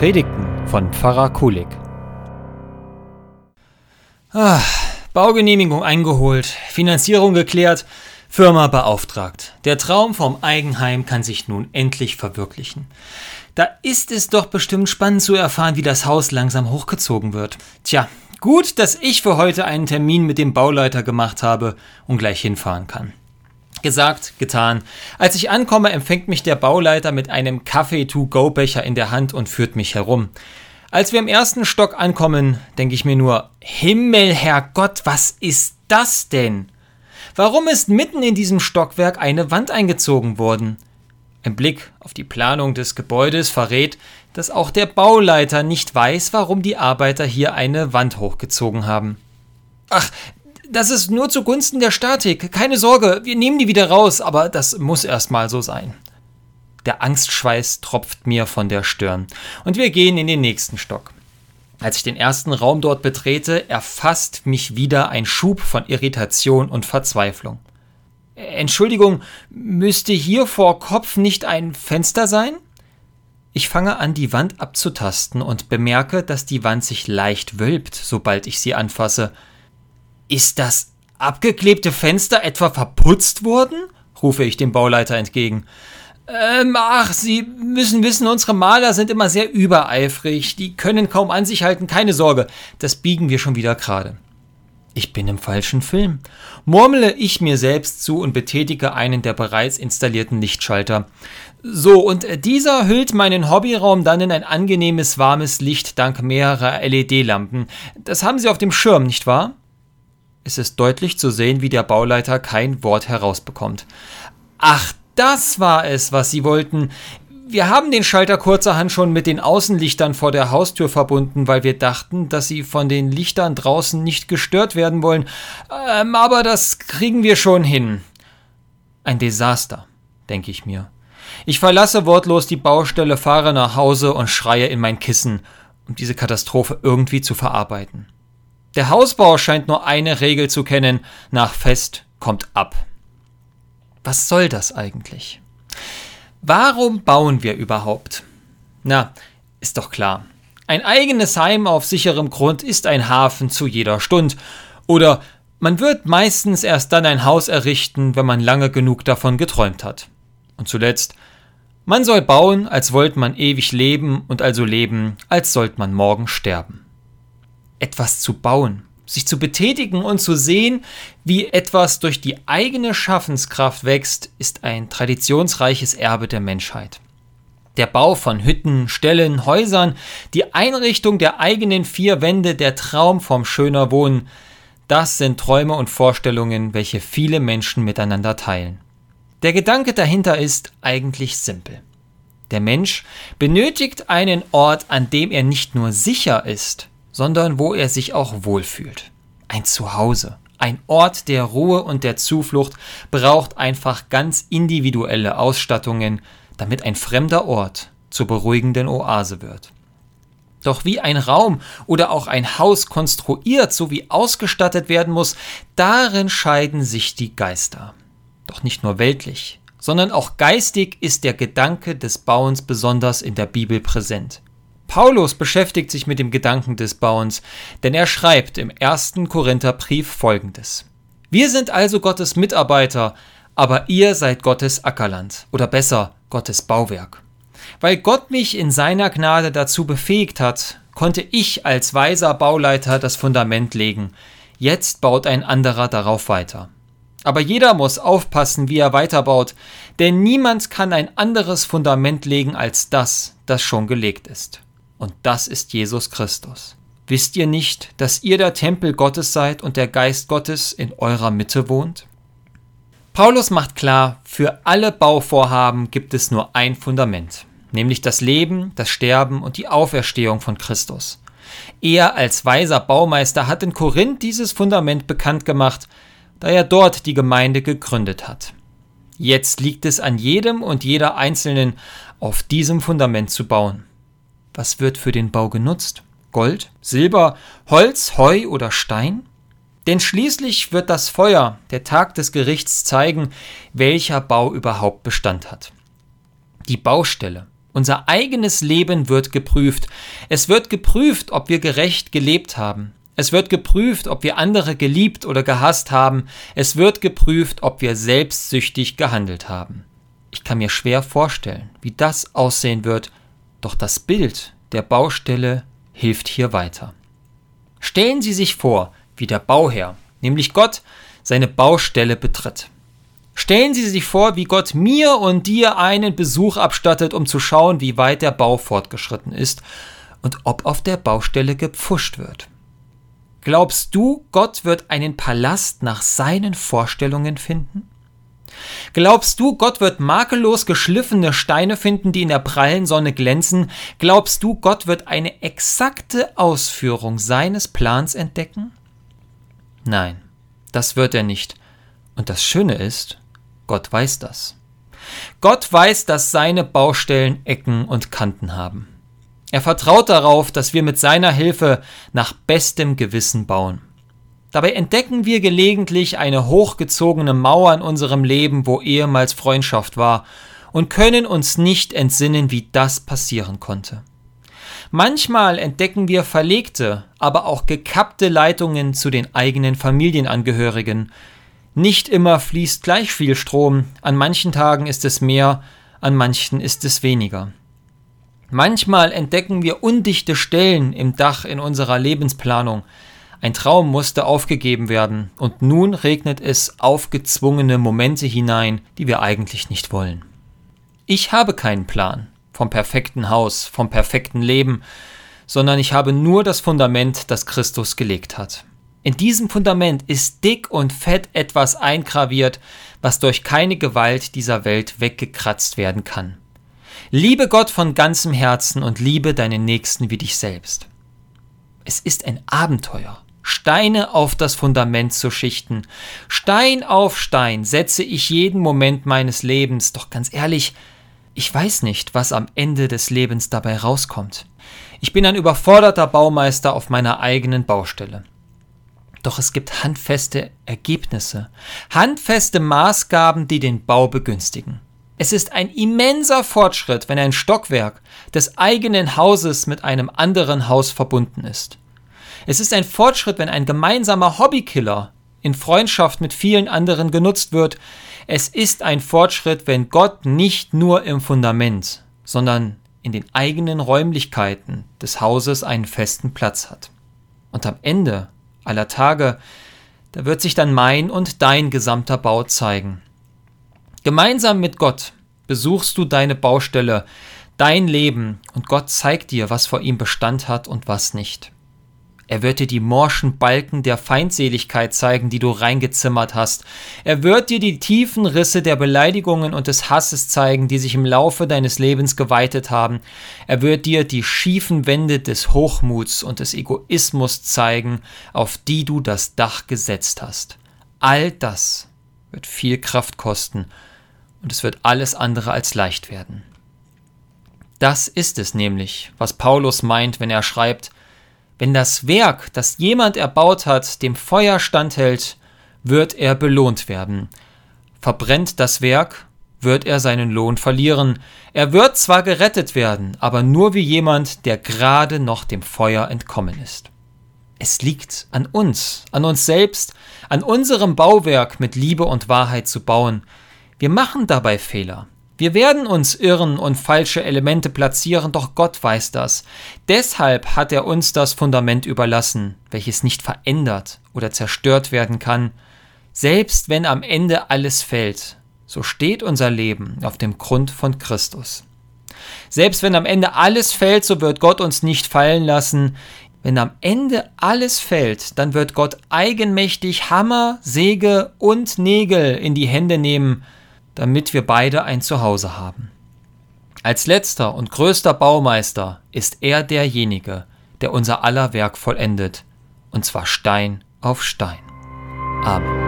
Predigten von Pfarrer Kulig. Ah, Baugenehmigung eingeholt, Finanzierung geklärt, Firma beauftragt. Der Traum vom Eigenheim kann sich nun endlich verwirklichen. Da ist es doch bestimmt spannend zu erfahren, wie das Haus langsam hochgezogen wird. Tja, gut, dass ich für heute einen Termin mit dem Bauleiter gemacht habe und gleich hinfahren kann. Gesagt, getan. Als ich ankomme, empfängt mich der Bauleiter mit einem Kaffee-to-go-Becher in der Hand und führt mich herum. Als wir im ersten Stock ankommen, denke ich mir nur, Himmel, Herrgott, was ist das denn? Warum ist mitten in diesem Stockwerk eine Wand eingezogen worden? Ein Blick auf die Planung des Gebäudes verrät, dass auch der Bauleiter nicht weiß, warum die Arbeiter hier eine Wand hochgezogen haben. Ach, das ist nur zugunsten der Statik. Keine Sorge, wir nehmen die wieder raus, aber das muss erstmal so sein. Der Angstschweiß tropft mir von der Stirn und wir gehen in den nächsten Stock. Als ich den ersten Raum dort betrete, erfasst mich wieder ein Schub von Irritation und Verzweiflung. Entschuldigung, müsste hier vor Kopf nicht ein Fenster sein? Ich fange an, die Wand abzutasten und bemerke, dass die Wand sich leicht wölbt, sobald ich sie anfasse. Ist das abgeklebte Fenster etwa verputzt worden? rufe ich dem Bauleiter entgegen. Ähm, ach, Sie müssen wissen, unsere Maler sind immer sehr übereifrig. Die können kaum an sich halten, keine Sorge. Das biegen wir schon wieder gerade. Ich bin im falschen Film. Murmle ich mir selbst zu und betätige einen der bereits installierten Lichtschalter. So, und dieser hüllt meinen Hobbyraum dann in ein angenehmes warmes Licht dank mehrerer LED-Lampen. Das haben Sie auf dem Schirm, nicht wahr? Es ist deutlich zu sehen, wie der Bauleiter kein Wort herausbekommt. Ach, das war es, was Sie wollten. Wir haben den Schalter kurzerhand schon mit den Außenlichtern vor der Haustür verbunden, weil wir dachten, dass Sie von den Lichtern draußen nicht gestört werden wollen. Ähm, aber das kriegen wir schon hin. Ein Desaster, denke ich mir. Ich verlasse wortlos die Baustelle, fahre nach Hause und schreie in mein Kissen, um diese Katastrophe irgendwie zu verarbeiten. Der Hausbau scheint nur eine Regel zu kennen, nach Fest kommt ab. Was soll das eigentlich? Warum bauen wir überhaupt? Na, ist doch klar. Ein eigenes Heim auf sicherem Grund ist ein Hafen zu jeder Stund. Oder man wird meistens erst dann ein Haus errichten, wenn man lange genug davon geträumt hat. Und zuletzt, man soll bauen, als wollte man ewig leben und also leben, als sollte man morgen sterben etwas zu bauen, sich zu betätigen und zu sehen, wie etwas durch die eigene Schaffenskraft wächst, ist ein traditionsreiches Erbe der Menschheit. Der Bau von Hütten, Ställen, Häusern, die Einrichtung der eigenen vier Wände, der Traum vom schöner Wohnen, das sind Träume und Vorstellungen, welche viele Menschen miteinander teilen. Der Gedanke dahinter ist eigentlich simpel. Der Mensch benötigt einen Ort, an dem er nicht nur sicher ist, sondern wo er sich auch wohlfühlt. Ein Zuhause, ein Ort der Ruhe und der Zuflucht braucht einfach ganz individuelle Ausstattungen, damit ein fremder Ort zur beruhigenden Oase wird. Doch wie ein Raum oder auch ein Haus konstruiert sowie ausgestattet werden muss, darin scheiden sich die Geister. Doch nicht nur weltlich, sondern auch geistig ist der Gedanke des Bauens besonders in der Bibel präsent. Paulus beschäftigt sich mit dem Gedanken des Bauens, denn er schreibt im ersten Korintherbrief folgendes. Wir sind also Gottes Mitarbeiter, aber ihr seid Gottes Ackerland oder besser Gottes Bauwerk. Weil Gott mich in seiner Gnade dazu befähigt hat, konnte ich als weiser Bauleiter das Fundament legen. Jetzt baut ein anderer darauf weiter. Aber jeder muss aufpassen, wie er weiterbaut, denn niemand kann ein anderes Fundament legen als das, das schon gelegt ist und das ist Jesus Christus. Wisst ihr nicht, dass ihr der Tempel Gottes seid und der Geist Gottes in eurer Mitte wohnt? Paulus macht klar, für alle Bauvorhaben gibt es nur ein Fundament, nämlich das Leben, das Sterben und die Auferstehung von Christus. Er als weiser Baumeister hat in Korinth dieses Fundament bekannt gemacht, da er dort die Gemeinde gegründet hat. Jetzt liegt es an jedem und jeder Einzelnen, auf diesem Fundament zu bauen. Was wird für den Bau genutzt? Gold, Silber, Holz, Heu oder Stein? Denn schließlich wird das Feuer, der Tag des Gerichts, zeigen, welcher Bau überhaupt Bestand hat. Die Baustelle, Unser eigenes Leben wird geprüft. Es wird geprüft, ob wir gerecht gelebt haben. Es wird geprüft, ob wir andere geliebt oder gehasst haben. Es wird geprüft, ob wir selbstsüchtig gehandelt haben. Ich kann mir schwer vorstellen, wie das aussehen wird, doch das Bild der Baustelle hilft hier weiter. Stellen Sie sich vor, wie der Bauherr, nämlich Gott, seine Baustelle betritt. Stellen Sie sich vor, wie Gott mir und dir einen Besuch abstattet, um zu schauen, wie weit der Bau fortgeschritten ist und ob auf der Baustelle gepfuscht wird. Glaubst du, Gott wird einen Palast nach seinen Vorstellungen finden? Glaubst du, Gott wird makellos geschliffene Steine finden, die in der prallen Sonne glänzen? Glaubst du, Gott wird eine exakte Ausführung seines Plans entdecken? Nein, das wird er nicht. Und das Schöne ist, Gott weiß das. Gott weiß, dass seine Baustellen Ecken und Kanten haben. Er vertraut darauf, dass wir mit seiner Hilfe nach bestem Gewissen bauen. Dabei entdecken wir gelegentlich eine hochgezogene Mauer in unserem Leben, wo ehemals Freundschaft war, und können uns nicht entsinnen, wie das passieren konnte. Manchmal entdecken wir verlegte, aber auch gekappte Leitungen zu den eigenen Familienangehörigen, nicht immer fließt gleich viel Strom, an manchen Tagen ist es mehr, an manchen ist es weniger. Manchmal entdecken wir undichte Stellen im Dach in unserer Lebensplanung. Ein Traum musste aufgegeben werden, und nun regnet es aufgezwungene Momente hinein, die wir eigentlich nicht wollen. Ich habe keinen Plan vom perfekten Haus, vom perfekten Leben, sondern ich habe nur das Fundament, das Christus gelegt hat. In diesem Fundament ist dick und fett etwas eingraviert, was durch keine Gewalt dieser Welt weggekratzt werden kann. Liebe Gott von ganzem Herzen und liebe deinen Nächsten wie dich selbst. Es ist ein Abenteuer. Steine auf das Fundament zu schichten. Stein auf Stein setze ich jeden Moment meines Lebens, doch ganz ehrlich, ich weiß nicht, was am Ende des Lebens dabei rauskommt. Ich bin ein überforderter Baumeister auf meiner eigenen Baustelle. Doch es gibt handfeste Ergebnisse, handfeste Maßgaben, die den Bau begünstigen. Es ist ein immenser Fortschritt, wenn ein Stockwerk des eigenen Hauses mit einem anderen Haus verbunden ist. Es ist ein Fortschritt, wenn ein gemeinsamer Hobbykiller in Freundschaft mit vielen anderen genutzt wird. Es ist ein Fortschritt, wenn Gott nicht nur im Fundament, sondern in den eigenen Räumlichkeiten des Hauses einen festen Platz hat. Und am Ende aller Tage, da wird sich dann mein und dein gesamter Bau zeigen. Gemeinsam mit Gott besuchst du deine Baustelle, dein Leben, und Gott zeigt dir, was vor ihm Bestand hat und was nicht. Er wird dir die morschen Balken der Feindseligkeit zeigen, die du reingezimmert hast. Er wird dir die tiefen Risse der Beleidigungen und des Hasses zeigen, die sich im Laufe deines Lebens geweitet haben. Er wird dir die schiefen Wände des Hochmuts und des Egoismus zeigen, auf die du das Dach gesetzt hast. All das wird viel Kraft kosten und es wird alles andere als leicht werden. Das ist es nämlich, was Paulus meint, wenn er schreibt, wenn das Werk, das jemand erbaut hat, dem Feuer standhält, wird er belohnt werden. Verbrennt das Werk, wird er seinen Lohn verlieren. Er wird zwar gerettet werden, aber nur wie jemand, der gerade noch dem Feuer entkommen ist. Es liegt an uns, an uns selbst, an unserem Bauwerk mit Liebe und Wahrheit zu bauen. Wir machen dabei Fehler. Wir werden uns irren und falsche Elemente platzieren, doch Gott weiß das. Deshalb hat er uns das Fundament überlassen, welches nicht verändert oder zerstört werden kann. Selbst wenn am Ende alles fällt, so steht unser Leben auf dem Grund von Christus. Selbst wenn am Ende alles fällt, so wird Gott uns nicht fallen lassen. Wenn am Ende alles fällt, dann wird Gott eigenmächtig Hammer, Säge und Nägel in die Hände nehmen damit wir beide ein Zuhause haben. Als letzter und größter Baumeister ist er derjenige, der unser aller Werk vollendet, und zwar Stein auf Stein. Amen.